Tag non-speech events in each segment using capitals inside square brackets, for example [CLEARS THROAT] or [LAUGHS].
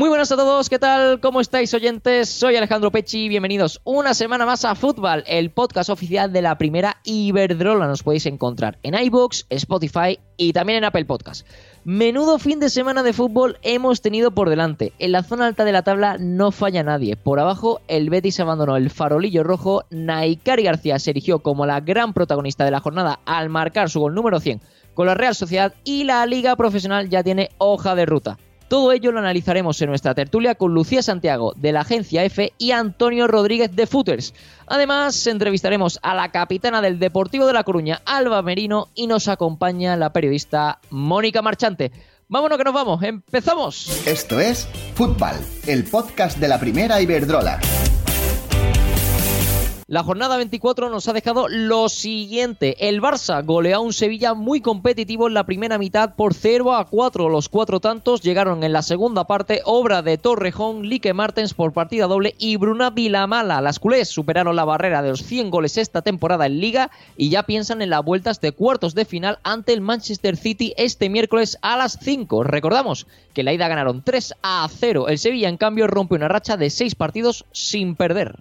Muy buenas a todos, ¿qué tal? ¿Cómo estáis oyentes? Soy Alejandro Pechi, bienvenidos una semana más a Fútbol, el podcast oficial de la primera Iberdrola. Nos podéis encontrar en iBooks, Spotify y también en Apple Podcast. Menudo fin de semana de fútbol hemos tenido por delante. En la zona alta de la tabla no falla nadie. Por abajo, el Betis abandonó el farolillo rojo. Naikari García se erigió como la gran protagonista de la jornada al marcar su gol número 100 con la Real Sociedad y la Liga Profesional ya tiene hoja de ruta. Todo ello lo analizaremos en nuestra tertulia con Lucía Santiago de la agencia F y Antonio Rodríguez de Footers. Además, entrevistaremos a la capitana del Deportivo de La Coruña, Alba Merino, y nos acompaña la periodista Mónica Marchante. Vámonos que nos vamos, empezamos. Esto es Fútbol, el podcast de la primera Iberdrola. La jornada 24 nos ha dejado lo siguiente. El Barça goleó a un Sevilla muy competitivo en la primera mitad por 0 a 4. Los cuatro tantos llegaron en la segunda parte, obra de Torrejón, Lique Martens por partida doble y Bruna Vilamala. Las culés superaron la barrera de los 100 goles esta temporada en Liga y ya piensan en las vueltas de cuartos de final ante el Manchester City este miércoles a las 5. Recordamos que la ida ganaron 3 a 0. El Sevilla, en cambio, rompe una racha de 6 partidos sin perder.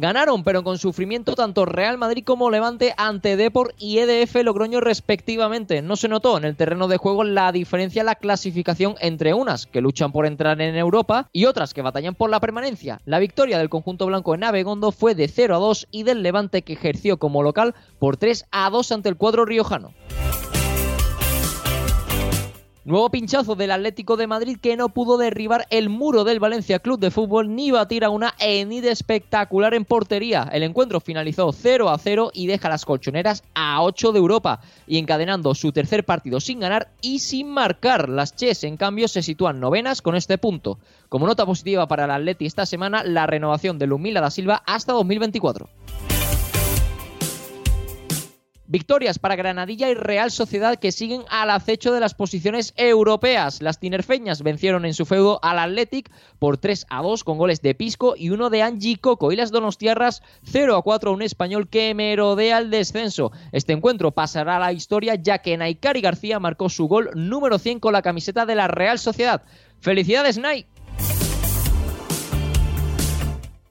Ganaron, pero con sufrimiento, tanto Real Madrid como Levante ante Depor y EDF Logroño respectivamente. No se notó en el terreno de juego la diferencia en la clasificación entre unas que luchan por entrar en Europa y otras que batallan por la permanencia. La victoria del conjunto blanco en Abegondo fue de 0 a 2 y del Levante que ejerció como local por 3 a 2 ante el cuadro riojano. Nuevo pinchazo del Atlético de Madrid que no pudo derribar el muro del Valencia Club de Fútbol ni batir a una Enid espectacular en portería. El encuentro finalizó 0 a 0 y deja las colchoneras a 8 de Europa y encadenando su tercer partido sin ganar y sin marcar. Las Ches en cambio se sitúan novenas con este punto. Como nota positiva para el Atleti esta semana, la renovación de Lumila da Silva hasta 2024. Victorias para Granadilla y Real Sociedad que siguen al acecho de las posiciones europeas. Las tinerfeñas vencieron en su feudo al Athletic por 3 a 2 con goles de Pisco y uno de Angie Coco. Y las Donostiarras 0 a 4 a un español que merodea el descenso. Este encuentro pasará a la historia ya que Naikari García marcó su gol número 100 con la camiseta de la Real Sociedad. ¡Felicidades, Nai!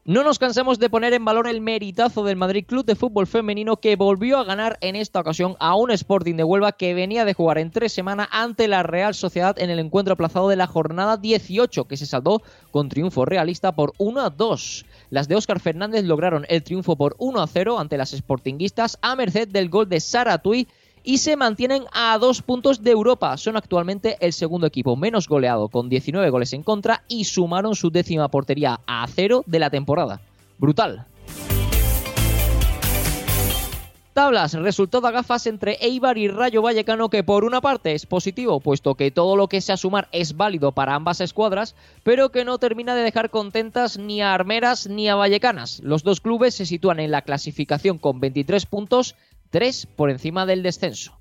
No nos cansamos de poner en valor el meritazo del Madrid Club de Fútbol Femenino que volvió a ganar en esta ocasión a un Sporting de Huelva que venía de jugar en tres semanas ante la Real Sociedad en el encuentro aplazado de la jornada 18 que se saldó con triunfo realista por 1 a 2. Las de Óscar Fernández lograron el triunfo por 1 a 0 ante las Sportinguistas a merced del gol de Sara Tui y se mantienen a dos puntos de Europa. Son actualmente el segundo equipo menos goleado, con 19 goles en contra, y sumaron su décima portería a cero de la temporada. Brutal. Tablas, resultado a gafas entre Eibar y Rayo Vallecano que por una parte es positivo, puesto que todo lo que sea sumar es válido para ambas escuadras, pero que no termina de dejar contentas ni a Armeras ni a Vallecanas. Los dos clubes se sitúan en la clasificación con 23 puntos 3 por encima del descenso.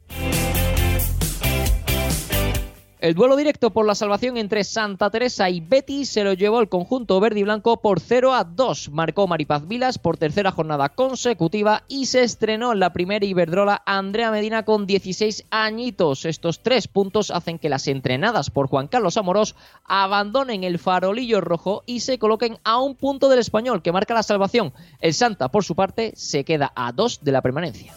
El duelo directo por la salvación entre Santa Teresa y Betis se lo llevó el conjunto verde y blanco por 0 a 2. Marcó Maripaz Vilas por tercera jornada consecutiva y se estrenó en la primera Iberdrola Andrea Medina con 16 añitos. Estos tres puntos hacen que las entrenadas por Juan Carlos Amorós abandonen el farolillo rojo y se coloquen a un punto del español que marca la salvación. El Santa, por su parte, se queda a dos de la permanencia.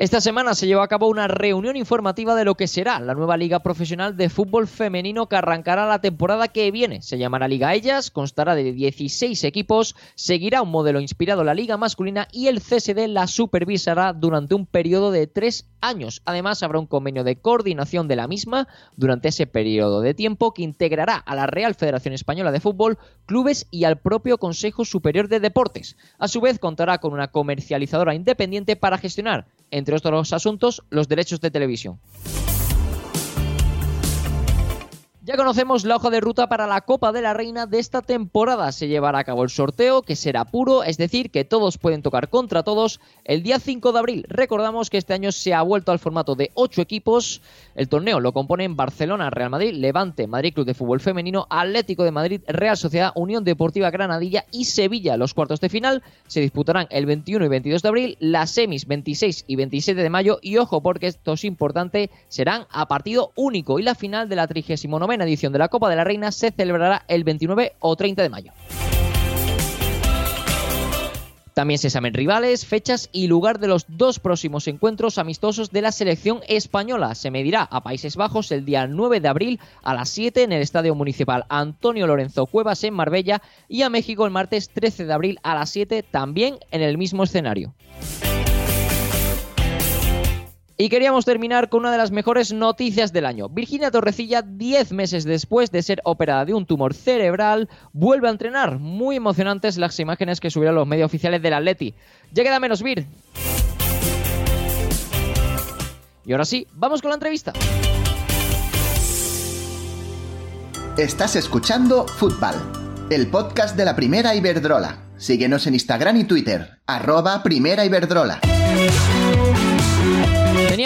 Esta semana se llevó a cabo una reunión informativa de lo que será la nueva Liga Profesional de Fútbol Femenino que arrancará la temporada que viene. Se llamará Liga Ellas, constará de 16 equipos, seguirá un modelo inspirado en la Liga Masculina y el CSD la supervisará durante un periodo de tres años. Además, habrá un convenio de coordinación de la misma durante ese periodo de tiempo que integrará a la Real Federación Española de Fútbol, clubes y al propio Consejo Superior de Deportes. A su vez, contará con una comercializadora independiente para gestionar otros asuntos, los derechos de televisión. Ya conocemos la hoja de ruta para la Copa de la Reina de esta temporada. Se llevará a cabo el sorteo, que será puro, es decir, que todos pueden tocar contra todos el día 5 de abril. Recordamos que este año se ha vuelto al formato de 8 equipos. El torneo lo componen Barcelona, Real Madrid, Levante, Madrid Club de Fútbol Femenino, Atlético de Madrid, Real Sociedad, Unión Deportiva Granadilla y Sevilla. Los cuartos de final se disputarán el 21 y 22 de abril, las semis 26 y 27 de mayo y ojo porque esto es importante, serán a partido único y la final de la 39 edición de la Copa de la Reina se celebrará el 29 o 30 de mayo. También se saben rivales, fechas y lugar de los dos próximos encuentros amistosos de la selección española. Se medirá a Países Bajos el día 9 de abril a las 7 en el Estadio Municipal Antonio Lorenzo Cuevas en Marbella y a México el martes 13 de abril a las 7 también en el mismo escenario. Y queríamos terminar con una de las mejores noticias del año. Virginia Torrecilla, 10 meses después de ser operada de un tumor cerebral, vuelve a entrenar. Muy emocionantes las imágenes que subieron los medios oficiales del Atleti. Ya queda menos Vir. Y ahora sí, vamos con la entrevista. Estás escuchando Fútbol, el podcast de la primera Iberdrola. Síguenos en Instagram y Twitter, arroba primera Iberdrola.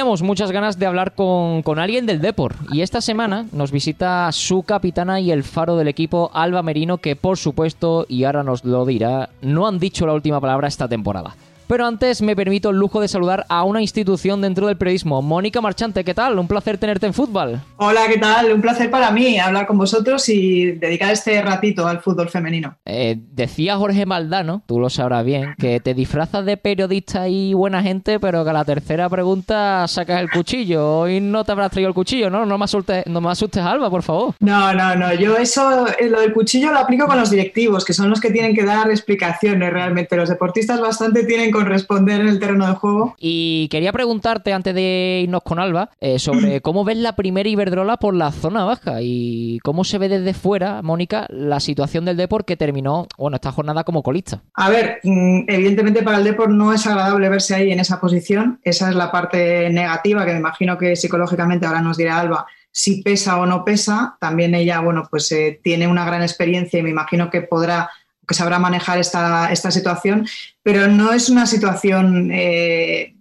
Teníamos muchas ganas de hablar con, alguien del Depor y esta semana nos visita su capitana y el faro del equipo, Alba Merino, que por supuesto, y ahora nos lo dirá, no han dicho la última palabra esta temporada. Pero antes me permito el lujo de saludar a una institución dentro del periodismo. Mónica Marchante, ¿qué tal? Un placer tenerte en fútbol. Hola, ¿qué tal? Un placer para mí hablar con vosotros y dedicar este ratito al fútbol femenino. Eh, decía Jorge Maldano, tú lo sabrás bien, que te disfrazas de periodista y buena gente, pero que a la tercera pregunta sacas el cuchillo. Hoy no te habrás traído el cuchillo, ¿no? No me asustes, no me asustes Alba, por favor. No, no, no. Yo eso, eh, lo del cuchillo lo aplico con los directivos, que son los que tienen que dar explicaciones realmente. Los deportistas bastante tienen con responder en el terreno de juego. Y quería preguntarte, antes de irnos con Alba, eh, sobre [CLEARS THROAT] cómo ves la primera Iberdrola por la zona baja y cómo se ve desde fuera, Mónica, la situación del Deport que terminó, bueno, esta jornada como colista. A ver, mm, evidentemente para el Deport no es agradable verse ahí en esa posición. Esa es la parte negativa que me imagino que psicológicamente ahora nos dirá Alba si pesa o no pesa. También ella, bueno, pues eh, tiene una gran experiencia y me imagino que podrá que sabrá manejar esta, esta situación, pero no es una situación eh,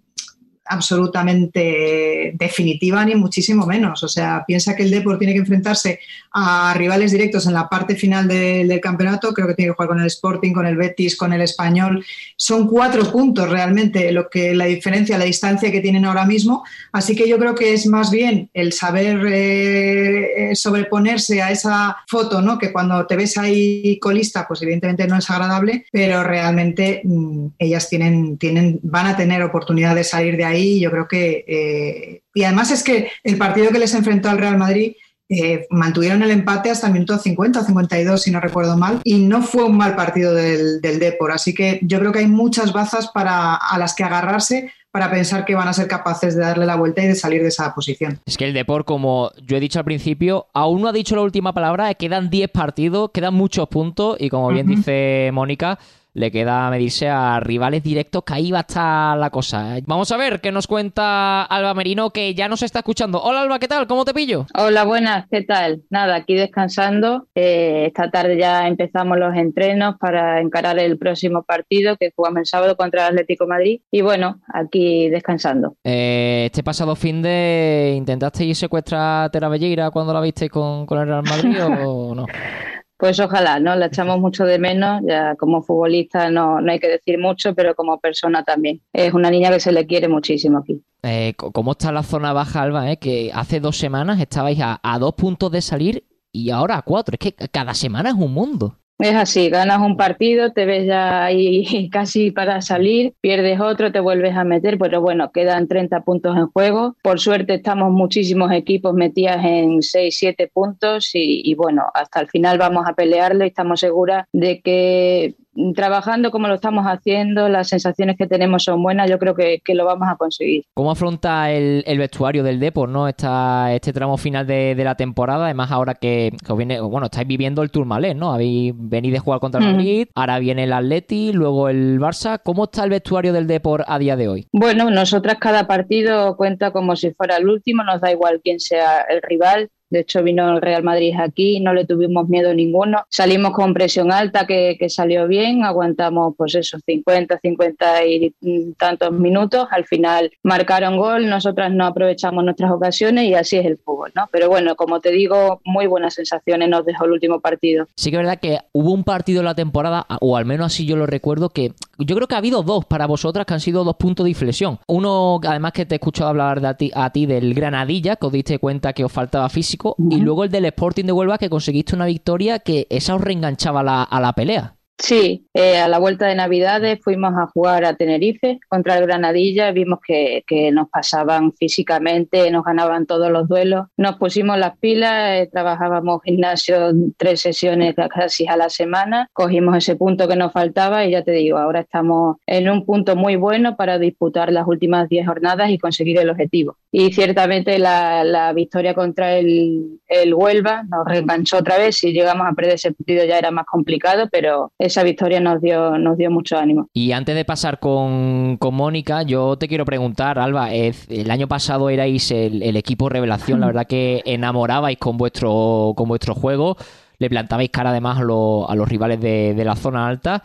absolutamente definitiva ni muchísimo menos. O sea, piensa que el Depor tiene que enfrentarse a rivales directos en la parte final del campeonato. Creo que tiene que jugar con el Sporting, con el Betis, con el Español. Son cuatro puntos realmente lo que la diferencia, la distancia que tienen ahora mismo. Así que yo creo que es más bien el saber eh, eh, sobreponerse a esa foto, ¿no? Que cuando te ves ahí colista, pues evidentemente no es agradable, pero realmente mm, ellas tienen, tienen, van a tener oportunidad de salir de ahí yo creo que... Eh, y además es que el partido que les enfrentó al Real Madrid eh, mantuvieron el empate hasta el minuto 50 o 52, si no recuerdo mal, y no fue un mal partido del, del Depor. Así que yo creo que hay muchas bazas para, a las que agarrarse para pensar que van a ser capaces de darle la vuelta y de salir de esa posición. Es que el Depor, como yo he dicho al principio, aún no ha dicho la última palabra, quedan 10 partidos, quedan muchos puntos y como bien dice Mónica, le queda medirse a rivales directos, que ahí va a estar la cosa. ¿eh? Vamos a ver qué nos cuenta Alba Merino, que ya nos está escuchando. Hola Alba, ¿qué tal? ¿Cómo te pillo? Hola, buenas, ¿qué tal? Nada, aquí descansando. Eh, esta tarde ya empezamos los entrenos para encarar el próximo partido que jugamos el sábado contra el Atlético Madrid. Y bueno, aquí descansando. Eh, este pasado fin de intentaste ir secuestrar a Tera Belleira cuando la viste con, con el Real Madrid o no? [LAUGHS] Pues ojalá, ¿no? La echamos mucho de menos, ya como futbolista no, no hay que decir mucho, pero como persona también. Es una niña que se le quiere muchísimo aquí. Eh, ¿Cómo está la zona baja, Alba? Eh? Que hace dos semanas estabais a, a dos puntos de salir y ahora a cuatro. Es que cada semana es un mundo. Es así, ganas un partido, te ves ya ahí [LAUGHS] casi para salir, pierdes otro, te vuelves a meter, pero bueno, quedan 30 puntos en juego. Por suerte estamos muchísimos equipos metidas en 6, 7 puntos y, y bueno, hasta el final vamos a pelearlo y estamos seguras de que trabajando como lo estamos haciendo, las sensaciones que tenemos son buenas, yo creo que, lo vamos a conseguir. ¿Cómo afronta el, vestuario del Depor, ¿no? Esta, este tramo final de, la temporada, además ahora que, viene, bueno, estáis viviendo el Tourmalet, ¿no? Habéis venido de jugar contra el Madrid, ahora viene el Atleti, luego el Barça. ¿Cómo está el vestuario del Depor a día de hoy? Bueno, nosotras cada partido cuenta como si fuera el último, nos da igual quién sea el rival. De hecho, vino el Real Madrid aquí, no le tuvimos miedo ninguno. Salimos con presión alta, que, salió bien, aguantamos pues esos 50, 50 y tantos minutos. Al final marcaron gol, nosotras no aprovechamos nuestras ocasiones y así es el fútbol, ¿no? Pero bueno, como te digo, muy buenas sensaciones nos dejó el último partido. Sí que es verdad que hubo un partido en la temporada, o al menos así yo lo recuerdo, que yo creo que ha habido dos para vosotras que han sido dos puntos de inflexión. Uno, además que te he escuchado hablar de ti, a ti del Granadilla, que os diste cuenta que os faltaba físico y luego el del Sporting de Huelva que conseguiste una victoria que esa os reenganchaba a la pelea. Sí, eh, a la vuelta de Navidades fuimos a jugar a Tenerife contra el Granadilla, vimos que, nos pasaban físicamente, nos ganaban todos los duelos, nos pusimos las pilas, eh, trabajábamos gimnasio tres sesiones [LAUGHS] casi a la semana, cogimos ese punto que nos faltaba y ya te digo, ahora estamos en un punto muy bueno para disputar las últimas diez jornadas y conseguir el objetivo. Y ciertamente la, victoria contra el, el Huelva nos reenganchó otra vez, y llegamos a perder ese partido ya era más complicado, pero esa victoria nos dio, nos dio mucho ánimo. Y antes de pasar con, Mónica, yo te quiero preguntar, Alba, el año pasado erais el, equipo revelación, la [LAUGHS] verdad que enamorabais con vuestro, con vuestro juego, le plantabais cara además a, a los rivales de, de la zona alta.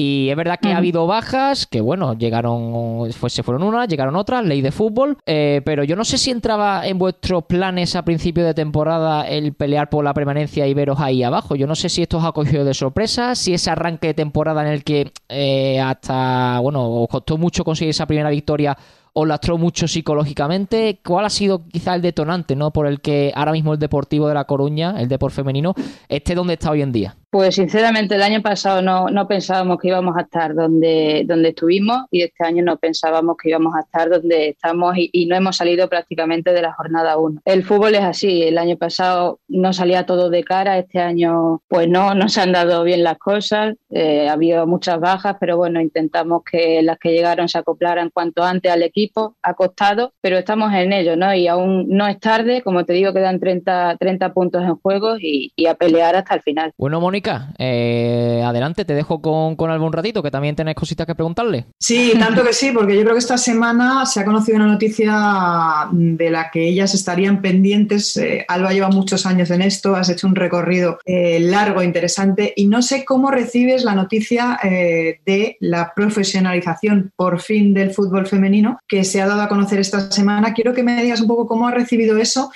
Y es verdad que ha habido bajas, que bueno, llegaron, pues se fueron unas, llegaron otras, ley de fútbol, eh, pero yo no sé si entraba en vuestros planes a principio de temporada el pelear por la permanencia y veros ahí abajo. Yo no sé si esto os ha cogido de sorpresa, si ese arranque de temporada en el que eh, hasta, bueno, os costó mucho conseguir esa primera victoria os lastró mucho psicológicamente. ¿Cuál ha sido quizá el detonante, ¿no? Por el que ahora mismo el Deportivo de La Coruña, el deporte femenino, esté donde está hoy en día? Pues sinceramente el año pasado no, no pensábamos que íbamos a estar donde, donde estuvimos y este año no pensábamos que íbamos a estar donde estamos y, no hemos salido prácticamente de la jornada 1. El fútbol es así, el año pasado no salía todo de cara, este año pues no, no se han dado bien las cosas, eh, ha habido muchas bajas, pero bueno, intentamos que las que llegaron se acoplaran cuanto antes al equipo, ha costado, pero estamos en ello, ¿no? Y aún no es tarde, como te digo, quedan 30, 30 puntos en juego y, y a pelear hasta el final. Bueno, Mónica, eh, adelante, te dejo con, con algún ratito, que también tenés cositas que preguntarle. Sí, tanto que sí, porque yo creo que esta semana se ha conocido una noticia de la que ellas estarían pendientes. Eh, Alba lleva muchos años en esto, has hecho un recorrido eh, largo, interesante, y no sé cómo recibes la noticia de la profesionalización por fin del fútbol femenino que se ha dado a conocer esta semana. Quiero que me digas un poco cómo ha recibido eso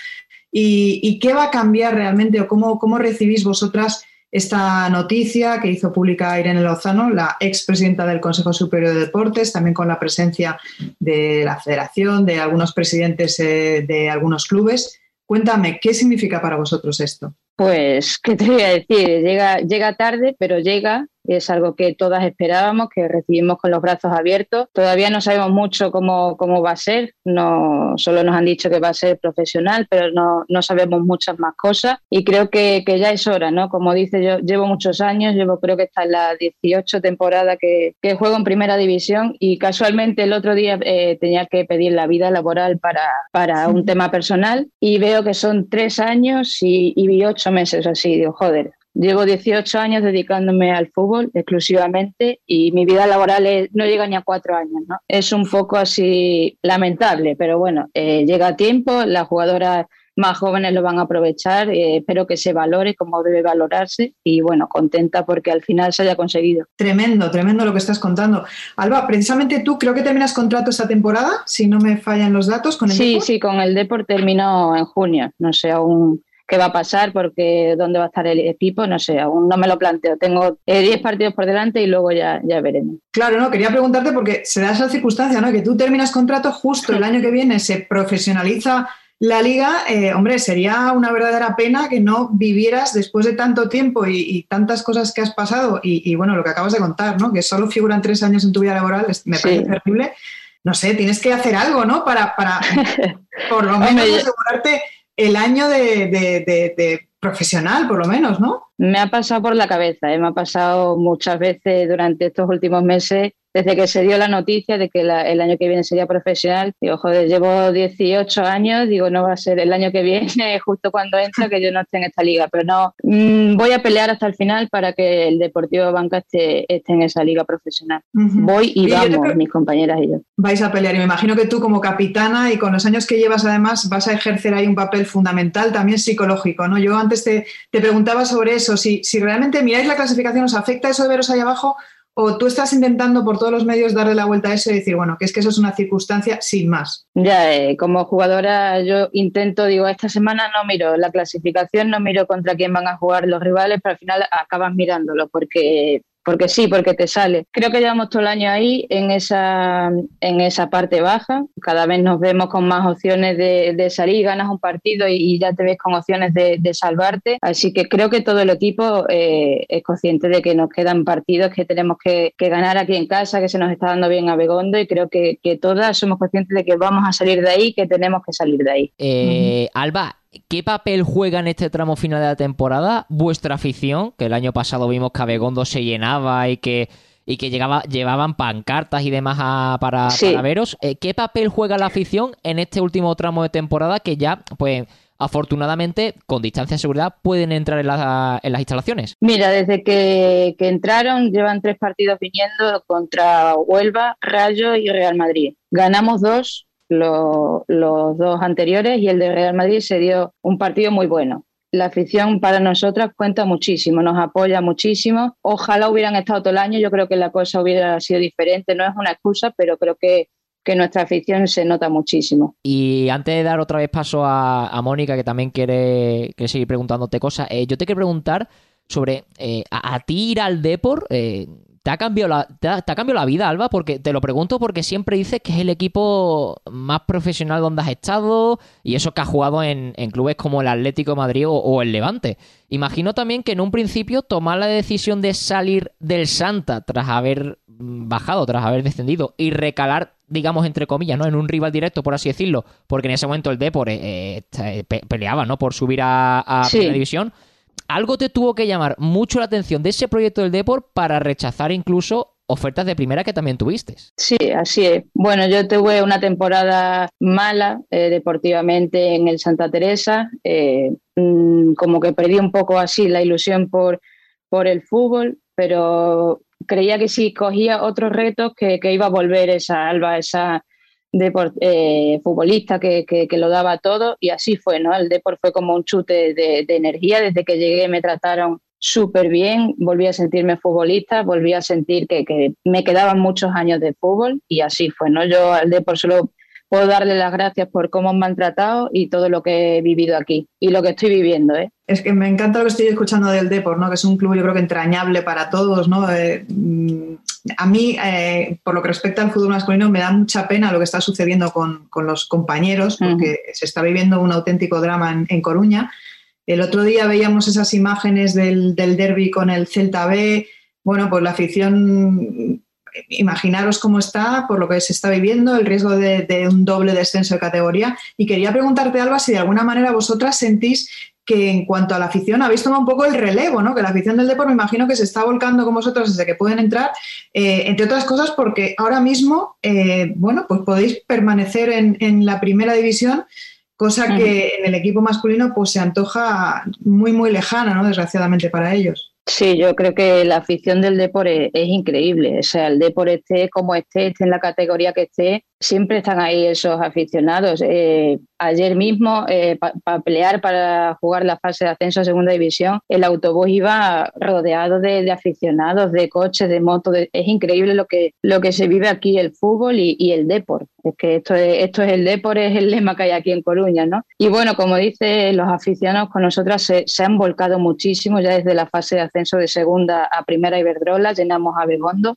y, qué va a cambiar realmente o cómo, cómo recibís vosotras esta noticia que hizo pública Irene Lozano, la expresidenta del Consejo Superior de Deportes, también con la presencia de la federación, de algunos presidentes eh, de algunos clubes. Cuéntame, ¿qué significa para vosotros esto? Pues, ¿qué te voy a decir? Llega, llega tarde, pero llega es algo que todas esperábamos, que recibimos con los brazos abiertos. Todavía no sabemos mucho cómo, cómo va a ser, no, solo nos han dicho que va a ser profesional, pero no, no sabemos muchas más cosas y creo que, que, ya es hora, ¿no? Como dice, yo llevo muchos años, llevo creo que está en la 18 temporada que, que juego en primera división y casualmente el otro día eh, tenía que pedir la vida laboral para, para un tema personal y veo que son tres años y, y ocho meses así, digo, joder, Llevo 18 años dedicándome al fútbol exclusivamente y mi vida laboral no llega ni a cuatro años. ¿no? Es un poco así lamentable, pero bueno, eh, llega a tiempo, las jugadoras más jóvenes lo van a aprovechar, eh, espero que se valore como debe valorarse y bueno, contenta porque al final se haya conseguido. Tremendo, tremendo lo que estás contando. Alba, precisamente tú creo que terminas contrato esta temporada, si no me fallan los datos, con el Sí, sí, con el Deport terminó en junio, no sé aún qué va a pasar, porque dónde va a estar el equipo, no sé, aún no me lo planteo. Tengo 10 eh, partidos por delante y luego ya, ya veremos. Claro, no, quería preguntarte porque se da esa circunstancia, ¿no? Que tú terminas contrato justo el año que viene, se profesionaliza la liga, eh, hombre, sería una verdadera pena que no vivieras después de tanto tiempo y, tantas cosas que has pasado y, bueno, lo que acabas de contar, ¿no? Que solo figuran tres años en tu vida laboral, me parece terrible. No sé, tienes que hacer algo, ¿no? Para, para [LAUGHS] por lo menos asegurarte el año de, profesional, por lo menos, ¿no? Me ha pasado por la cabeza, ¿eh? me ha pasado muchas veces durante estos últimos meses desde que se dio la noticia de que el año que viene sería profesional, digo, joder, llevo 18 años, digo, no va a ser el año que viene, [LAUGHS] justo cuando entro, que yo no esté en esta liga, pero no, mm, voy a pelear hasta el final para que el Deportivo Banca esté, en esa liga profesional. Voy y, vamos, mis compañeras y yo. Vais a pelear y me imagino que tú como capitana y con los años que llevas además vas a ejercer ahí un papel fundamental también psicológico, ¿no? Yo antes te, te preguntaba sobre eso, si, si realmente miráis la clasificación, ¿os afecta eso de veros ahí abajo? ¿O tú estás intentando por todos los medios darle la vuelta a eso y decir, bueno, que es que eso es una circunstancia sin más? Ya, eh, como jugadora yo intento, digo, esta semana no miro la clasificación, no miro contra quién van a jugar los rivales, pero al final acabas mirándolo porque porque sí, porque te sale. Creo que llevamos todo el año ahí en esa, en esa parte baja. Cada vez nos vemos con más opciones de, de salir, ganas un partido y, ya te ves con opciones de, de, salvarte. Así que creo que todo el equipo eh, es consciente de que nos quedan partidos que tenemos que, que, ganar aquí en casa, que se nos está dando bien a Begondo y creo que, que todas somos conscientes de que vamos a salir de ahí, que tenemos que salir de ahí. Eh, Alba, ¿Qué papel juega en este tramo final de la temporada vuestra afición? Que el año pasado vimos que Abegondo se llenaba y que, y que llegaba, llevaban pancartas y demás para, veros. Eh, ¿Qué papel juega la afición en este último tramo de temporada que ya, pues, afortunadamente, con distancia de seguridad, pueden entrar en, las instalaciones? Mira, desde que, que, entraron, llevan tres partidos viniendo contra Huelva, Rayo y Real Madrid. Ganamos dos, los dos anteriores y el de Real Madrid se dio un partido muy bueno. La afición para nosotras cuenta muchísimo, nos apoya muchísimo. Ojalá hubieran estado todo el año, yo creo que la cosa hubiera sido diferente, no es una excusa, pero creo que, que nuestra afición se nota muchísimo. Y antes de dar otra vez paso a, Mónica, que también quiere, seguir preguntándote cosas, eh, yo te quiero preguntar sobre eh, a, ti ir al Depor, eh, ¿Te ha, cambiado la, te, ha, cambiado la vida, Alba? Porque te lo pregunto porque siempre dices que es el equipo más profesional donde has estado y eso que has jugado en, clubes como el Atlético de Madrid o, el Levante. Imagino también que en un principio tomar la decisión de salir del Santa tras haber bajado, tras haber descendido y recalar, digamos, entre comillas, ¿no? En un rival directo, por así decirlo, porque en ese momento el Depor eh, eh, peleaba, ¿no? Por subir a, a Primera División algo te tuvo que llamar mucho la atención de ese proyecto del Deport para rechazar incluso ofertas de primera que también tuviste. Sí, así es. Bueno, yo tuve una temporada mala eh, deportivamente en el Santa Teresa, eh, mm, como que perdí un poco así la ilusión por, por el fútbol, pero creía que si cogía otros retos que, que iba a volver esa alba, esa de eh, futbolista que, que, lo daba todo y así fue, ¿no? El deporte fue como un chute de, energía, desde que llegué me trataron súper bien, volví a sentirme futbolista, volví a sentir que, que, me quedaban muchos años de fútbol y así fue, ¿no? Yo al deporte solo puedo darle las gracias por cómo me han tratado y todo lo que he vivido aquí y lo que estoy viviendo. ¿eh? Es que me encanta lo que estoy escuchando del Depor, ¿no? que es un club yo creo que entrañable para todos. ¿no? Eh, mm, a mí, eh, por lo que respecta al fútbol masculino, me da mucha pena lo que está sucediendo con, con los compañeros, porque se está viviendo un auténtico drama en, en, Coruña. El otro día veíamos esas imágenes del, del derby con el Celta B. Bueno, pues la afición imaginaros cómo está, por lo que se está viviendo, el riesgo de, un doble descenso de categoría. Y quería preguntarte, Alba, si de alguna manera vosotras sentís que en cuanto a la afición habéis tomado un poco el relevo, ¿no? Que la afición del deporte me imagino que se está volcando con vosotros desde que pueden entrar, eh, entre otras cosas porque ahora mismo, eh, bueno, pues podéis permanecer en, la primera división, cosa que en el equipo masculino pues se antoja muy, muy lejana, ¿no? Desgraciadamente para ellos. Sí, yo creo que la afición del deporte es, increíble. O sea, el deporte esté como esté, esté en la categoría que esté, siempre están ahí esos aficionados. Eh, ayer mismo, eh, para pelear para jugar la fase de ascenso a segunda división, el autobús iba rodeado de, aficionados, de coches, de motos. es increíble lo que, lo que se vive aquí, el fútbol y, el deporte. Es que esto es, esto es el deporte, es el lema que hay aquí en Coruña, ¿no? Y bueno, como dice, los aficionados con nosotras se, se han volcado muchísimo ya desde la fase de ascenso de segunda a primera Iberdrola, llenamos a Begondo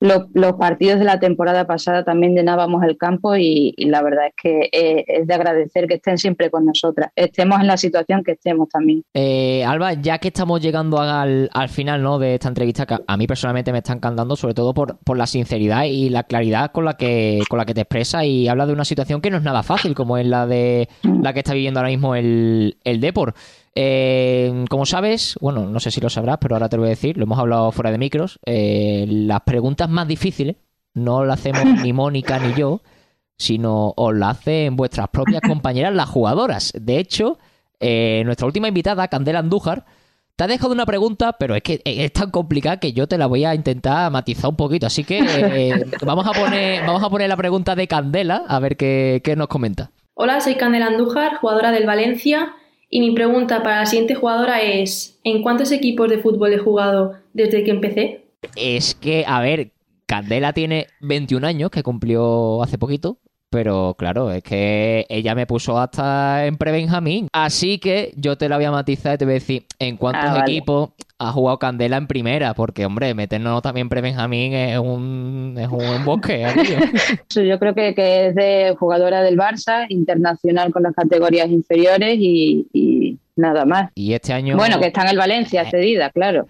los, partidos de la temporada pasada también llenábamos el campo y, la verdad es que eh, es de agradecer que estén siempre con nosotras, estemos en la situación que estemos también. Eh, Alba, ya que estamos llegando al, final ¿no? de esta entrevista, que a mí personalmente me está encantando, sobre todo por, por la sinceridad y la claridad con la que con la que te expresa y habla de una situación que no es nada fácil, como es la de la que está viviendo ahora mismo el, el Depor. Eh, como sabes, bueno, no sé si lo sabrás, pero ahora te lo voy a decir, lo hemos hablado fuera de micros, eh, las preguntas más difíciles no las hacemos ni [LAUGHS] Mónica ni yo, sino os las hacen vuestras propias compañeras, las jugadoras. De hecho, eh, nuestra última invitada, Candela Andújar, te ha dejado una pregunta, pero es que es tan complicada que yo te la voy a intentar matizar un poquito. Así que vamos, a poner, vamos a poner la pregunta de Candela, a ver qué, qué nos comenta. Hola, soy Candela Andújar, jugadora del Valencia y mi pregunta para la siguiente jugadora es, ¿en cuántos equipos de fútbol he jugado desde que empecé? Es que, a ver, Candela tiene 21 años, que cumplió hace poquito, pero claro, es que ella me puso hasta en pre-Benjamín. Así que yo te la voy a matizar y te voy a decir en cuántos ah, equipos ha jugado Candela en primera, porque hombre, meternos también pre-Benjamín es un, es un bosque. [LAUGHS] yo creo que, que, es de jugadora del Barça, internacional con las categorías inferiores y, nada más. Y este año. Bueno, que está en el Valencia, eh, cedida, claro.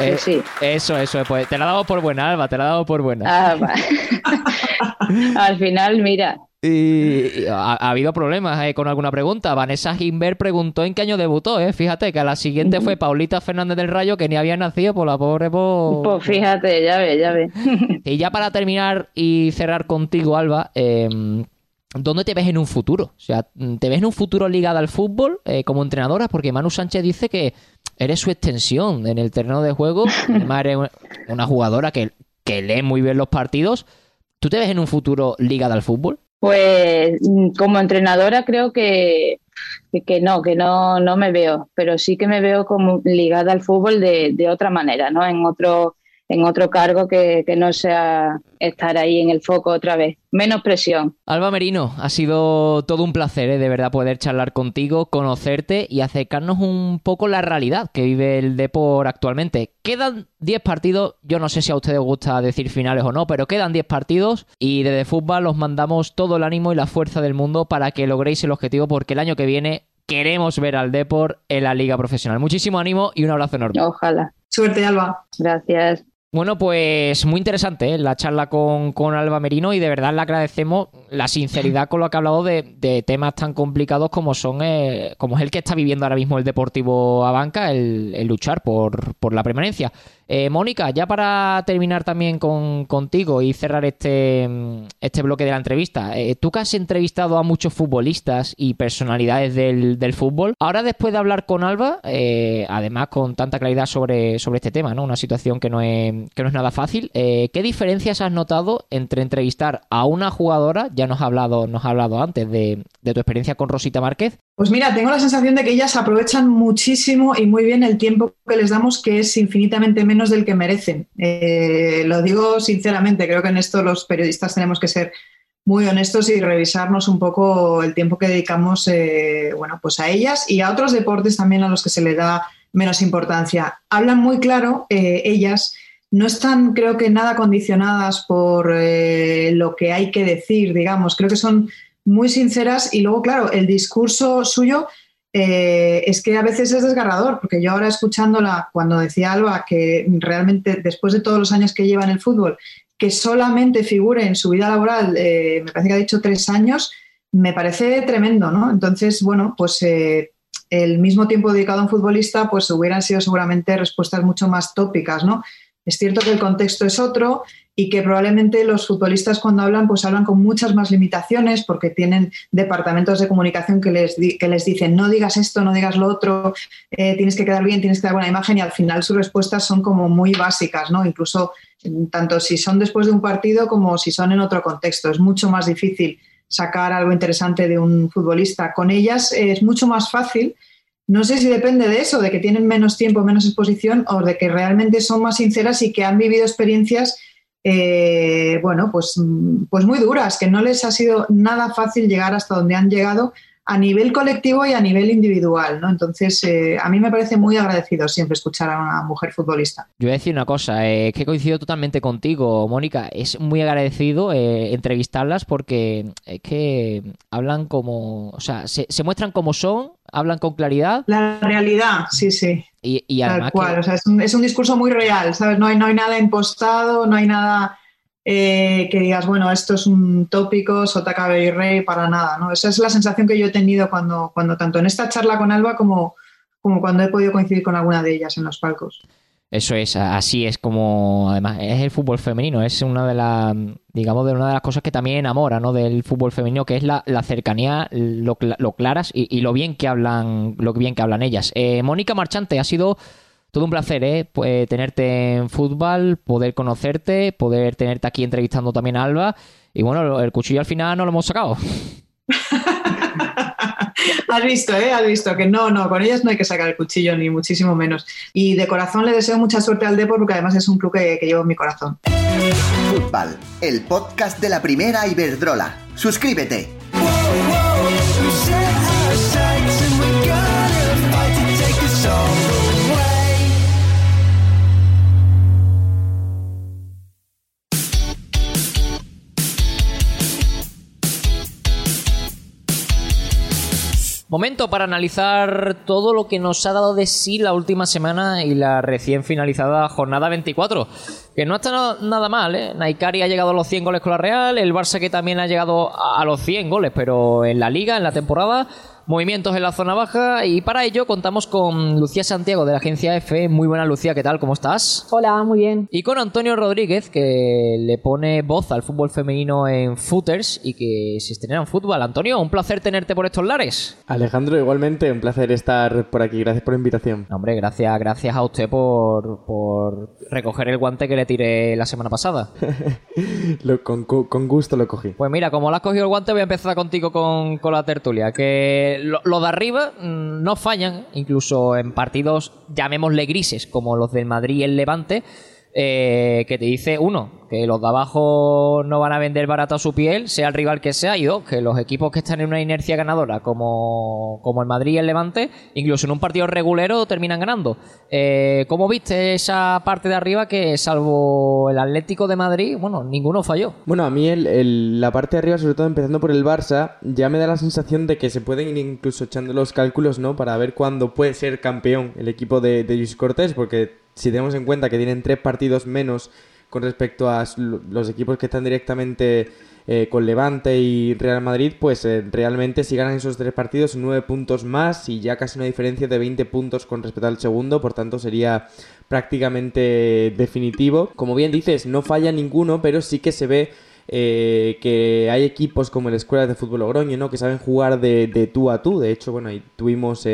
Eh, sí. Eso, eso, pues te la he dado por buena, Alba, te la he dado por buena. Ah, [LAUGHS] Al final, mira. Y ha, habido problemas eh, con alguna pregunta. Vanessa Gimber preguntó en qué año debutó, ¿eh? Fíjate que a la siguiente fue Paulita Fernández del Rayo, que ni había nacido por la pobre. Pues fíjate, ya ve, ya ve. [LAUGHS] y ya para terminar y cerrar contigo, Alba, eh, ¿Dónde te ves en un futuro? O sea, ¿te ves en un futuro ligado al fútbol eh, como entrenadora? Porque Manu Sánchez dice que eres su extensión en el terreno de juego. [LAUGHS] Además, eres una jugadora que, lee muy bien los partidos. ¿Tú te ves en un futuro ligada al fútbol? Pues mm, como entrenadora creo que, que, no, que no, no me veo, pero sí que me veo como ligada al fútbol de, de otra manera, ¿no? En otro, en otro cargo que, no sea estar ahí en el foco otra vez. Menos presión. Alba Merino, ha sido todo un placer, ¿eh? de verdad, poder charlar contigo, conocerte y acercarnos un poco la realidad que vive el Depor actualmente. Quedan 10 partidos, yo no sé si a ustedes gusta decir finales o no, pero quedan 10 partidos y desde fútbol os mandamos todo el ánimo y la fuerza del mundo para que logréis el objetivo porque el año que viene queremos ver al Depor en la liga profesional. Muchísimo ánimo y un abrazo enorme. Ojalá. Suerte, Alba. Gracias. Bueno, pues muy interesante ¿eh? la charla con, con, Alba Merino y de verdad le agradecemos la sinceridad con lo que ha hablado de, temas tan complicados como son eh, como es el que está viviendo ahora mismo el Deportivo Abanca, el, el luchar por, por la permanencia. Eh, Mónica, ya para terminar también con, contigo y cerrar este, este bloque de la entrevista, eh, tú que has entrevistado a muchos futbolistas y personalidades del, fútbol, ahora después de hablar con Alba, eh, además con tanta claridad sobre, sobre este tema, ¿no? una situación que no es, que no es nada fácil, ¿qué diferencias has notado entre entrevistar a una jugadora, ya nos ha hablado, nos ha hablado antes de, de tu experiencia con Rosita Márquez, pues mira, tengo la sensación de que ellas aprovechan muchísimo y muy bien el tiempo que les damos, que es infinitamente menos del que merecen. Eh, lo digo sinceramente, creo que en esto los periodistas tenemos que ser muy honestos y revisarnos un poco el tiempo que dedicamos eh, bueno, pues a ellas y a otros deportes también a los que se le da menos importancia. Hablan muy claro, eh, ellas no están, creo que, nada condicionadas por lo que hay que decir, digamos. Creo que son muy sinceras y luego, claro, el discurso suyo eh, es que a veces es desgarrador, porque yo ahora escuchándola cuando decía Alba que realmente después de todos los años que lleva en el fútbol, que solamente figure en su vida laboral, eh, me parece que ha dicho tres años, me parece tremendo, ¿no? Entonces, bueno, pues eh, el mismo tiempo dedicado a un futbolista, pues hubieran sido seguramente respuestas mucho más tópicas, ¿no? Es cierto que el contexto es otro y que probablemente los futbolistas cuando hablan, pues hablan con muchas más limitaciones porque tienen departamentos de comunicación que les, que les dicen no digas esto, no digas lo otro, eh, tienes que quedar bien, tienes que dar buena imagen y al final sus respuestas son como muy básicas, ¿no? Incluso tanto si son después de un partido como si son en otro contexto. Es mucho más difícil sacar algo interesante de un futbolista. Con ellas es mucho más fácil no sé si depende de eso, de que tienen menos tiempo, menos exposición, o de que realmente son más sinceras y que han vivido experiencias, eh, bueno, pues, pues muy duras, que no les ha sido nada fácil llegar hasta donde han llegado a nivel colectivo y a nivel individual, ¿no? Entonces, eh, a mí me parece muy agradecido siempre escuchar a una mujer futbolista. Yo voy a decir una cosa, eh, que coincido totalmente contigo, Mónica. Es muy agradecido eh, entrevistarlas porque es que hablan como, o sea, se, muestran como son, hablan con claridad. La realidad, sí, sí. Y, y Tal cual, o sea, es un, es un, discurso muy real, ¿sabes? No hay, no hay nada impostado, no hay nada eh, que digas, bueno, esto es un tópico, sota y rey, para nada, ¿no? Esa es la sensación que yo he tenido cuando, cuando tanto en esta charla con Alba como, como cuando he podido coincidir con alguna de ellas en los palcos. Eso es, así es como, además, es el fútbol femenino, es una de las, digamos, de una de las cosas que también enamora, ¿no? Del fútbol femenino, que es la, cercanía, lo, claras y, lo bien que hablan, lo bien que hablan ellas. Eh, Mónica Marchante, ha sido todo un placer, ¿eh? Pues, tenerte en fútbol, poder conocerte, poder tenerte aquí entrevistando también a Alba. Y bueno, el cuchillo al final no lo hemos sacado. [LAUGHS] Has visto, ¿eh? Has visto que no, no, con ellas no hay que sacar el cuchillo, ni muchísimo menos. Y de corazón le deseo mucha suerte al Depor, porque además es un club que, que llevo en mi corazón. Fútbol, el podcast de la primera Iberdrola. Suscríbete. Momento para analizar todo lo que nos ha dado de sí la última semana y la recién finalizada jornada 24. Que no está nada mal, ¿eh? Naikari ha llegado a los 100 goles con la Real, el Barça que también ha llegado a los 100 goles, pero en la liga, en la temporada, movimientos en la zona baja y para ello contamos con Lucía Santiago de la agencia F. Muy buena Lucía, ¿qué tal? ¿Cómo estás? Hola, muy bien. Y con Antonio Rodríguez que le pone voz al fútbol femenino en Footers y que se estrena en fútbol. Antonio, un placer tenerte por estos lares. Alejandro, igualmente, un placer estar por aquí. Gracias por la invitación. hombre, gracias, gracias a usted por, por recoger el guante que le tiré la semana pasada. [LAUGHS] con, con, gusto lo cogí. Pues mira, como lo has cogido el guante, voy a empezar contigo con, con la tertulia. Que lo, de arriba mm, no fallan, incluso en partidos, llamémosle grises, como los del Madrid y el Levante, eh, que te dice, uno, que los de abajo no van a vender barato a su piel, sea el rival que sea, y dos, que los equipos que están en una inercia ganadora, como, como el Madrid y el Levante, incluso en un partido regulero terminan ganando. Eh, ¿Cómo viste esa parte de arriba que, salvo el Atlético de Madrid, bueno, ninguno falló? Bueno, a mí el, la parte de arriba, sobre todo empezando por el Barça, ya me da la sensación de que se pueden ir incluso echando los cálculos, ¿no? Para ver cuándo puede ser campeón el equipo de, de Luis Cortés, porque si tenemos en cuenta que tienen tres partidos menos con respecto a los equipos que están directamente eh, con Levante y Real Madrid, pues eh, realmente si ganan esos tres partidos, nueve puntos más y ya casi una diferencia de 20 puntos con respecto al segundo, por tanto sería prácticamente definitivo. Como bien dices, no falla ninguno, pero sí que se ve eh, que hay equipos como el Escuela de Fútbol Logroño, ¿no? Que saben jugar de, de tú a tú. De hecho, bueno, ahí tuvimos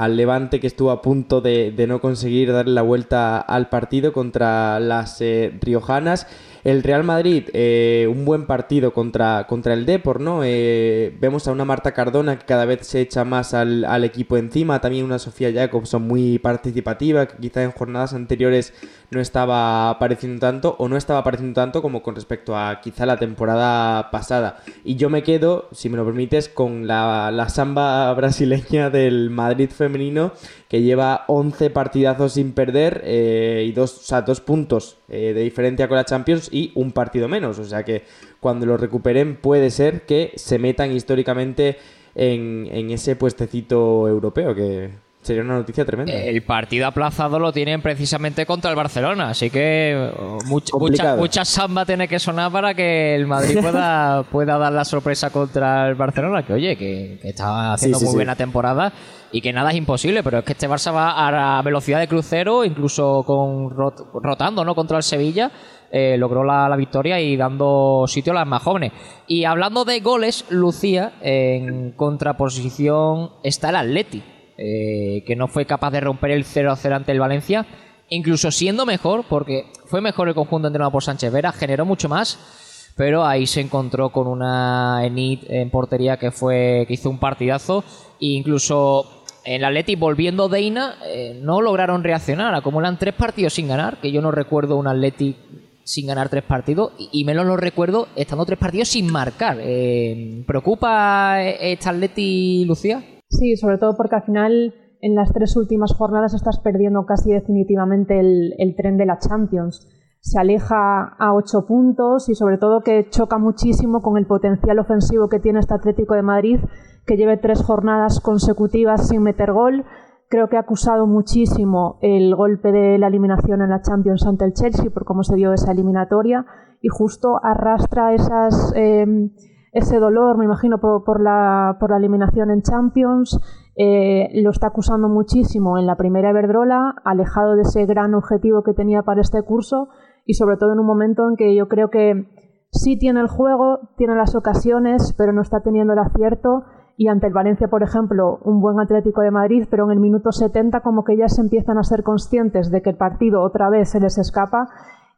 al Levante que estuvo a punto de, no conseguir darle la vuelta al partido contra las eh, riojanas el Real Madrid, eh, un buen partido contra, contra el Depor, ¿no? Eh, vemos a una Marta Cardona que cada vez se echa más al, equipo encima, también una Sofía Jacobson muy participativa, que quizá en jornadas anteriores no estaba apareciendo tanto, o no estaba apareciendo tanto como con respecto a quizá la temporada pasada. Y yo me quedo, si me lo permites, con la, la samba brasileña del Madrid femenino, que lleva 11 partidazos sin perder eh, y dos, o sea, dos puntos de diferencia con la Champions y un partido menos. O sea que cuando lo recuperen puede ser que se metan históricamente en, en ese puestecito europeo que Sería una noticia tremenda. El partido aplazado lo tienen precisamente contra el Barcelona, así que oh, mucha, mucha, samba tiene que sonar para que el Madrid [LAUGHS] pueda, pueda dar la sorpresa contra el Barcelona, que oye, que, está haciendo muy buena temporada y que nada es imposible, pero es que este Barça va a velocidad de crucero, incluso con rotando ¿no? contra el Sevilla. Eh, logró la, victoria y dando sitio a las más jóvenes. Y hablando de goles, Lucía, en contraposición está el Atleti eh, que no fue capaz de romper el 0-0 ante el Valencia, incluso siendo mejor, porque fue mejor el conjunto entrenado por Sánchez Vera, generó mucho más, pero ahí se encontró con una Enid en portería que fue que hizo un partidazo e incluso en el Atleti volviendo Deina eh, no lograron reaccionar, acumulan tres partidos sin ganar, que yo no recuerdo un Atleti sin ganar tres partidos y, menos lo recuerdo estando tres partidos sin marcar. Eh, ¿Preocupa esta Atleti, Lucía? Sí, sobre todo porque al final en las tres últimas jornadas estás perdiendo casi definitivamente el, tren de la Champions. Se aleja a ocho puntos y sobre todo que choca muchísimo con el potencial ofensivo que tiene este Atlético de Madrid, que lleve tres jornadas consecutivas sin meter gol. Creo que ha acusado muchísimo el golpe de la eliminación en la Champions ante el Chelsea por cómo se dio esa eliminatoria y justo arrastra eh, ese dolor, me imagino, por, la, por la eliminación en Champions, eh, lo está acusando muchísimo en la primera Verdrola, alejado de ese gran objetivo que tenía para este curso y sobre todo en un momento en que yo creo que sí tiene el juego, tiene las ocasiones, pero no está teniendo el acierto. Y ante el Valencia, por ejemplo, un buen Atlético de Madrid, pero en el minuto 70 como que ya se empiezan a ser conscientes de que el partido otra vez se les escapa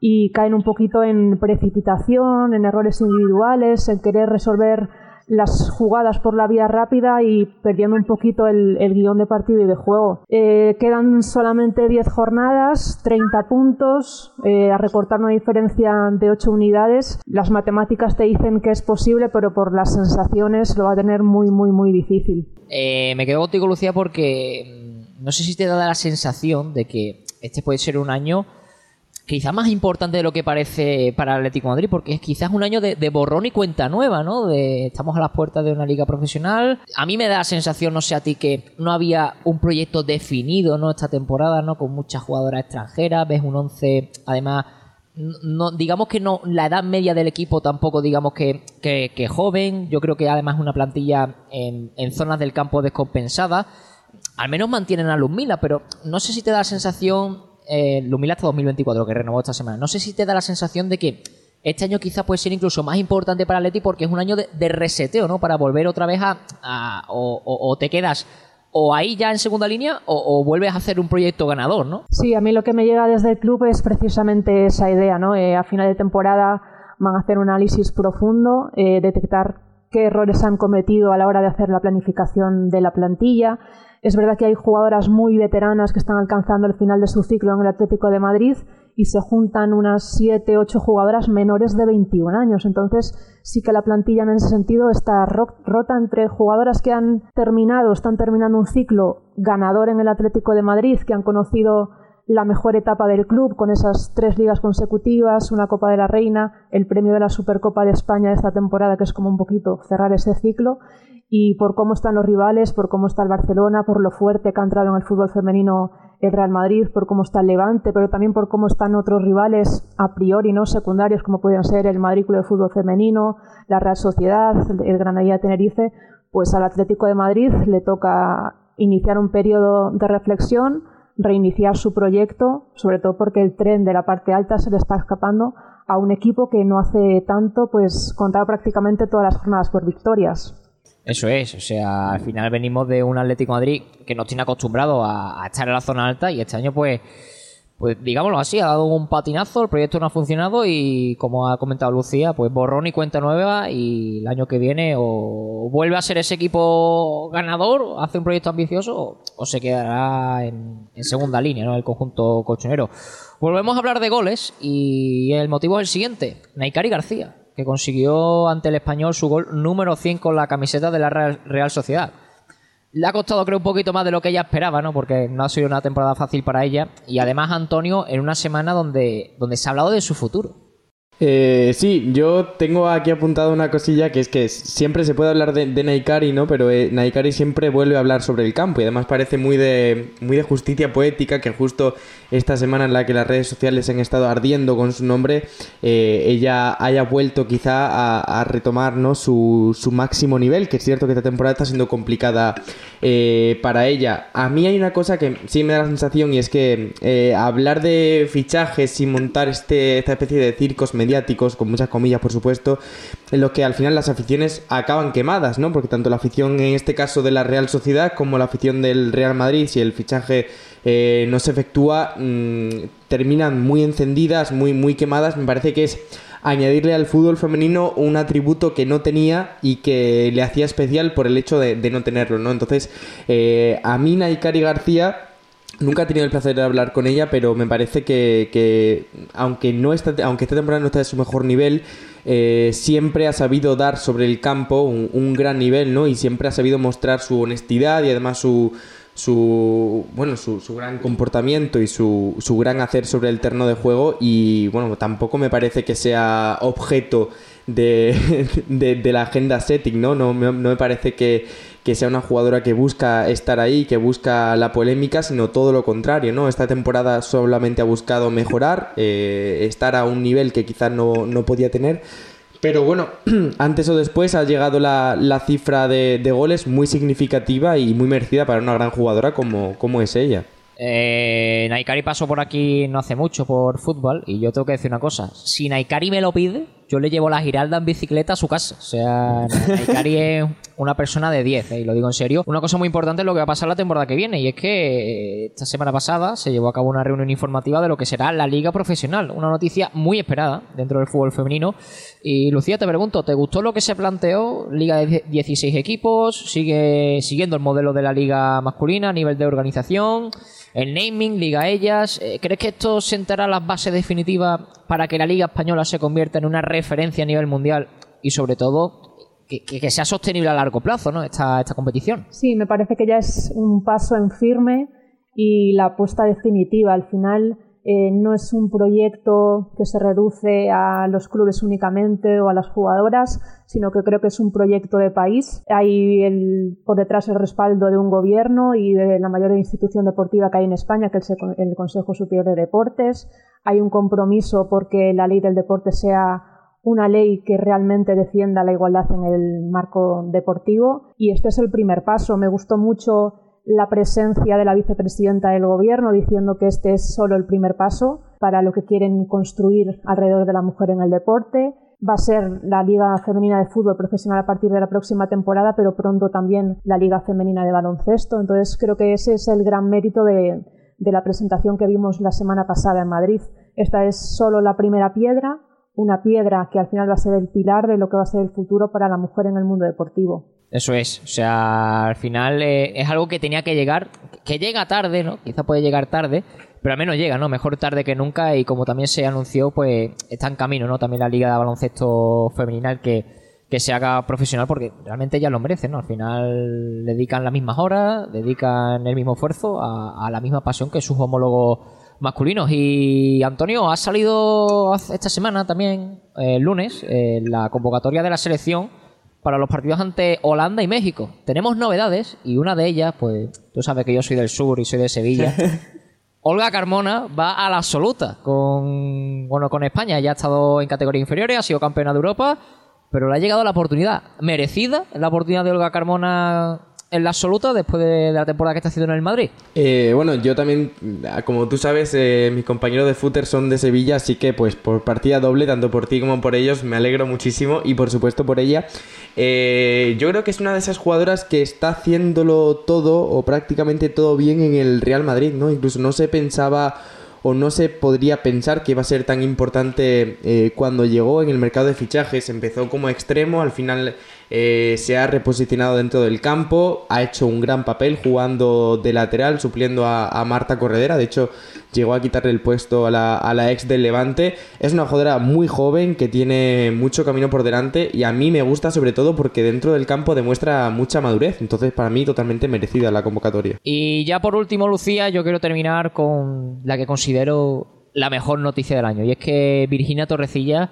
y caen un poquito en precipitación, en errores individuales, en querer resolver las jugadas por la vía rápida y perdiendo un poquito el, guion de partido y de juego. Eh, quedan solamente 10 jornadas, 30 puntos, eh, a recortar una diferencia de 8 unidades. Las matemáticas te dicen que es posible, pero por las sensaciones lo va a tener muy, muy, muy difícil. Eh, me quedo contigo, Lucía, porque mm, no sé si te da la sensación de que este puede ser un año quizás más importante de lo que parece para Atlético de Madrid, porque es quizás un año de, borrón y cuenta nueva, ¿no? De, estamos a las puertas de una liga profesional. A mí me da la sensación, no sé a ti, que no había un proyecto definido, ¿no? Esta temporada, ¿no? Con muchas jugadoras extranjeras, ves un 11, además... No, digamos que no la edad media del equipo tampoco digamos que, que, joven yo creo que además una plantilla en, en zonas del campo descompensada al menos mantienen a Mila, pero no sé si te da la sensación eh, Lumila hasta 2024, que renovó esta semana. No sé si te da la sensación de que este año quizás puede ser incluso más importante para Leti porque es un año de, reseteo, ¿no? Para volver otra vez a... o, te quedas o ahí ya en segunda línea o, vuelves a hacer un proyecto ganador, ¿no? Sí, a mí lo que me llega desde el club es precisamente esa idea, ¿no? Eh, a final de temporada van a hacer un análisis profundo, eh, detectar qué errores han cometido a la hora de hacer la planificación de la plantilla, es verdad que hay jugadoras muy veteranas que están alcanzando el final de su ciclo en el Atlético de Madrid y se juntan unas 7, 8 jugadoras menores de 21 años. Entonces sí que la plantilla en ese sentido está rota entre jugadoras que han terminado, están terminando un ciclo ganador en el Atlético de Madrid, que han conocido la mejor etapa del club con esas tres ligas consecutivas, una Copa de la Reina, el premio de la Supercopa de España esta temporada, que es como un poquito cerrar ese ciclo, y por cómo están los rivales, por cómo está el Barcelona, por lo fuerte que ha entrado en el fútbol femenino el Real Madrid, por cómo está el Levante, pero también por cómo están otros rivales a priori, no secundarios, como pueden ser el Madrid Club de Fútbol Femenino, la Real Sociedad, el Granadilla Tenerife, pues al Atlético de Madrid le toca iniciar un periodo de reflexión, reiniciar su proyecto, sobre todo porque el tren de la parte alta se le está escapando a un equipo que no hace tanto, pues contaba prácticamente todas las jornadas por victorias. Eso es, o sea, al final venimos de un Atlético Madrid que nos tiene acostumbrado a, estar en la zona alta y este año pues pues digámoslo así, ha dado un patinazo, el proyecto no ha funcionado y como ha comentado Lucía, pues borrón y cuenta nueva y el año que viene o vuelve a ser ese equipo ganador, hace un proyecto ambicioso o, se quedará en, segunda línea, ¿no? El conjunto colchonero. Volvemos a hablar de goles y el motivo es el siguiente, Naikari García que consiguió ante el español su gol número 100 con la camiseta de la Real Sociedad. Le ha costado creo un poquito más de lo que ella esperaba, ¿no? Porque no ha sido una temporada fácil para ella. Y además Antonio en una semana donde, donde se ha hablado de su futuro. Eh, sí, yo tengo aquí apuntado una cosilla que es que siempre se puede hablar de, Naikari, ¿no? Pero eh, Naikari siempre vuelve a hablar sobre el campo y además parece muy de, muy de justicia poética que justo esta semana en la que las redes sociales han estado ardiendo con su nombre, eh, ella haya vuelto quizá a, retomar ¿no? su, su, máximo nivel, que es cierto que esta temporada está siendo complicada eh, para ella. A mí hay una cosa que sí me da la sensación y es que hablar de fichajes y montar este, esta especie de circos mediáticos con muchas comillas por supuesto, en los que al final las aficiones acaban quemadas, ¿no? Porque tanto la afición en este caso de la Real Sociedad como la afición del Real Madrid, si el fichaje eh, no se efectúa, mm, terminan muy encendidas, muy, muy quemadas. Me parece que es añadirle al fútbol femenino un atributo que no tenía y que le hacía especial por el hecho de, no tenerlo, ¿no? Entonces, eh, a mí Naikari García Nunca he tenido el placer de hablar con ella, pero me parece que, aunque, no está, aunque esta temporada no está de su mejor nivel, eh, siempre ha sabido dar sobre el campo un, gran nivel, ¿no? Y siempre ha sabido mostrar su honestidad y además su, su bueno su, su gran comportamiento y su, su, gran hacer sobre el terreno de juego y bueno tampoco me parece que sea objeto [LAUGHS] de, de, la agenda setting no no, no me parece que que sea una jugadora que busca estar ahí, que busca la polémica, sino todo lo contrario, ¿no? Esta temporada solamente ha buscado mejorar, eh, estar a un nivel que quizás no, no podía tener. Pero bueno, [CLEARS THROAT] antes o después ha llegado la, la cifra de, de, goles muy significativa y muy merecida para una gran jugadora como, es ella. Eh, Naikari pasó por aquí no hace mucho por fútbol y yo tengo que decir una cosa. Si Naikari me lo pide, yo le llevo la Giralda en bicicleta a su casa. O sea, [LAUGHS] Naikari es una persona de 10, eh, y lo digo en serio. Una cosa muy importante es lo que va a pasar la temporada que viene y es que eh, esta semana pasada se llevó a cabo una reunión informativa de lo que será la liga profesional. Una noticia muy esperada dentro del fútbol femenino. Y Lucía, te pregunto, ¿te gustó lo que se planteó? Liga de 16 equipos, sigue siguiendo el modelo de la liga masculina a nivel de organización el naming, Liga Ellas. Eh, ¿Crees que esto sentará las bases definitivas para que la Liga Española se convierta en una referencia a nivel mundial y sobre todo que, sea sostenible a largo plazo ¿no? esta, esta competición? Sí, me parece que ya es un paso en firme y la apuesta definitiva. Al final eh, no es un proyecto que se reduce a los clubes únicamente o a las jugadoras, sino que creo que es un proyecto de país. Hay el, por detrás el respaldo de un gobierno y de la mayor institución deportiva que hay en España, que es el Consejo Superior de Deportes. Hay un compromiso porque la ley del deporte sea una ley que realmente defienda la igualdad en el marco deportivo y este es el primer paso. Me gustó mucho la presencia de la vicepresidenta del gobierno diciendo que este es solo el primer paso para lo que quieren construir alrededor de la mujer en el deporte. Va a ser la Liga Femenina de Fútbol Profesional a partir de la próxima temporada, pero pronto también la Liga Femenina de Baloncesto. Entonces creo que ese es el gran mérito de, de la presentación que vimos la semana pasada en Madrid. Esta es solo la primera piedra, una piedra que al final va a ser el pilar de lo que va a ser el futuro para la mujer en el mundo deportivo. Eso es, o sea, al final eh, es algo que tenía que llegar, que llega tarde, ¿no? Quizá puede llegar tarde, pero al menos llega, ¿no? Mejor tarde que nunca y como también se anunció, pues está en camino, ¿no? También la Liga de Baloncesto Femenina que, que se haga profesional porque realmente ya lo merecen, ¿no? Al final dedican las mismas horas, dedican el mismo esfuerzo a, la misma pasión que sus homólogos masculinos. Y Antonio, ha salido esta semana también, el lunes, la convocatoria de la selección para los partidos ante Holanda y México. Tenemos novedades y una de ellas, pues tú sabes que yo soy del sur y soy de Sevilla. [LAUGHS] Olga Carmona va a la absoluta con, bueno, con España. Ya ha estado en categorías inferiores, ha sido campeona de Europa, pero le ha llegado la oportunidad merecida, la oportunidad de Olga Carmona en la absoluta después de la temporada que está haciendo en el Madrid? Eh, bueno, yo también, como tú sabes, eh, mis compañeros de footer son de Sevilla, así que pues por partida doble, tanto por ti como por ellos, me alegro muchísimo y por supuesto por ella. Eh, yo creo que es una de esas jugadoras que está haciéndolo todo o prácticamente todo bien en el Real Madrid, ¿no? Incluso no se pensaba o no se podría pensar que iba a ser tan importante cuando llegó en el mercado de fichajes. Empezó como extremo, al final eh, se ha reposicionado dentro del campo, ha hecho un gran papel jugando de lateral, supliendo a, Marta Corredera. De hecho, llegó a quitarle el puesto a la, ex del Levante. Es una jugadora muy joven que tiene mucho camino por delante y a mí me gusta sobre todo porque dentro del campo demuestra mucha madurez. Entonces, para mí, totalmente merecida la convocatoria. Y ya por último, Lucía, yo quiero terminar con la que considero la mejor noticia del año y es que Virginia Torrecilla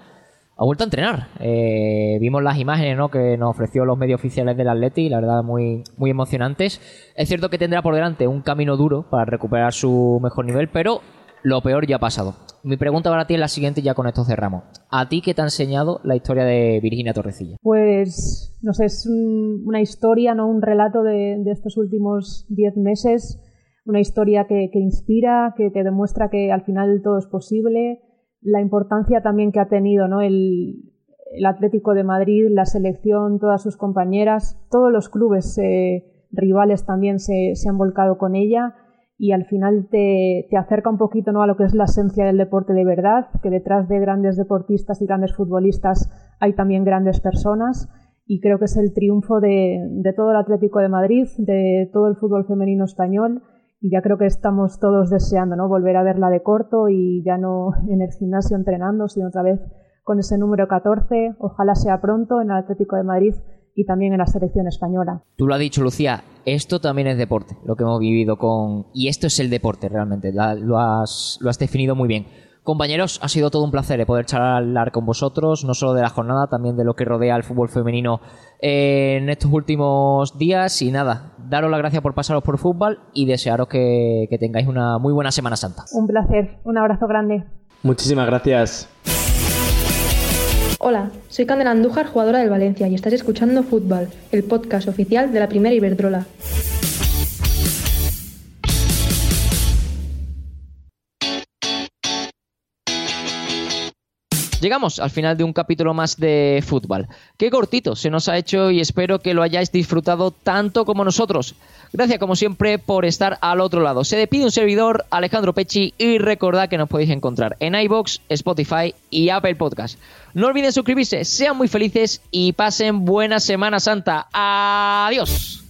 ha vuelto a entrenar. Eh, vimos las imágenes ¿no? que nos ofreció los medios oficiales del Atleti, la verdad muy, muy emocionantes. Es cierto que tendrá por delante un camino duro para recuperar su mejor nivel, pero lo peor ya ha pasado. Mi pregunta para ti es la siguiente ya con esto cerramos. ¿A ti qué te ha enseñado la historia de Virginia Torrecilla? Pues, no sé, es una historia, ¿no? un relato de, estos últimos diez meses, una historia que, que inspira, que te demuestra que al final todo es posible, la importancia también que ha tenido ¿no? el, Atlético de Madrid, la selección, todas sus compañeras, todos los clubes eh, rivales también se, han volcado con ella y al final te, acerca un poquito ¿no? a lo que es la esencia del deporte de verdad, que detrás de grandes deportistas y grandes futbolistas hay también grandes personas y creo que es el triunfo de, de todo el Atlético de Madrid, de todo el fútbol femenino español y ya creo que estamos todos deseando ¿no? volver a verla de corto y ya no [LAUGHS] en el gimnasio entrenando, sino otra vez con ese número 14. Ojalá sea pronto en el Atlético de Madrid y también en la selección española. Tú lo has dicho, Lucía, esto también es deporte, lo que hemos vivido con... Y esto es el deporte realmente, lo, has, lo has definido muy bien. Compañeros, ha sido todo un placer eh, poder charlar con vosotros, no solo de la jornada, también de lo que rodea el fútbol femenino eh, en estos últimos días. Y nada, daros las gracias por pasaros por fútbol y desearos que, que tengáis una muy buena Semana Santa. Un placer, un abrazo grande. Muchísimas gracias. Hola, soy Candela Andújar, jugadora del Valencia, y estás escuchando Fútbol, el podcast oficial de la primera Iberdrola. Llegamos al final de un capítulo más de fútbol. Qué cortito se nos ha hecho y espero que lo hayáis disfrutado tanto como nosotros. Gracias como siempre por estar al otro lado. Se despide un servidor, Alejandro Pecci, y recordad que nos podéis encontrar en iBox, Spotify y Apple Podcast. No olviden suscribirse, sean muy felices y pasen buena Semana Santa. Adiós.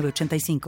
85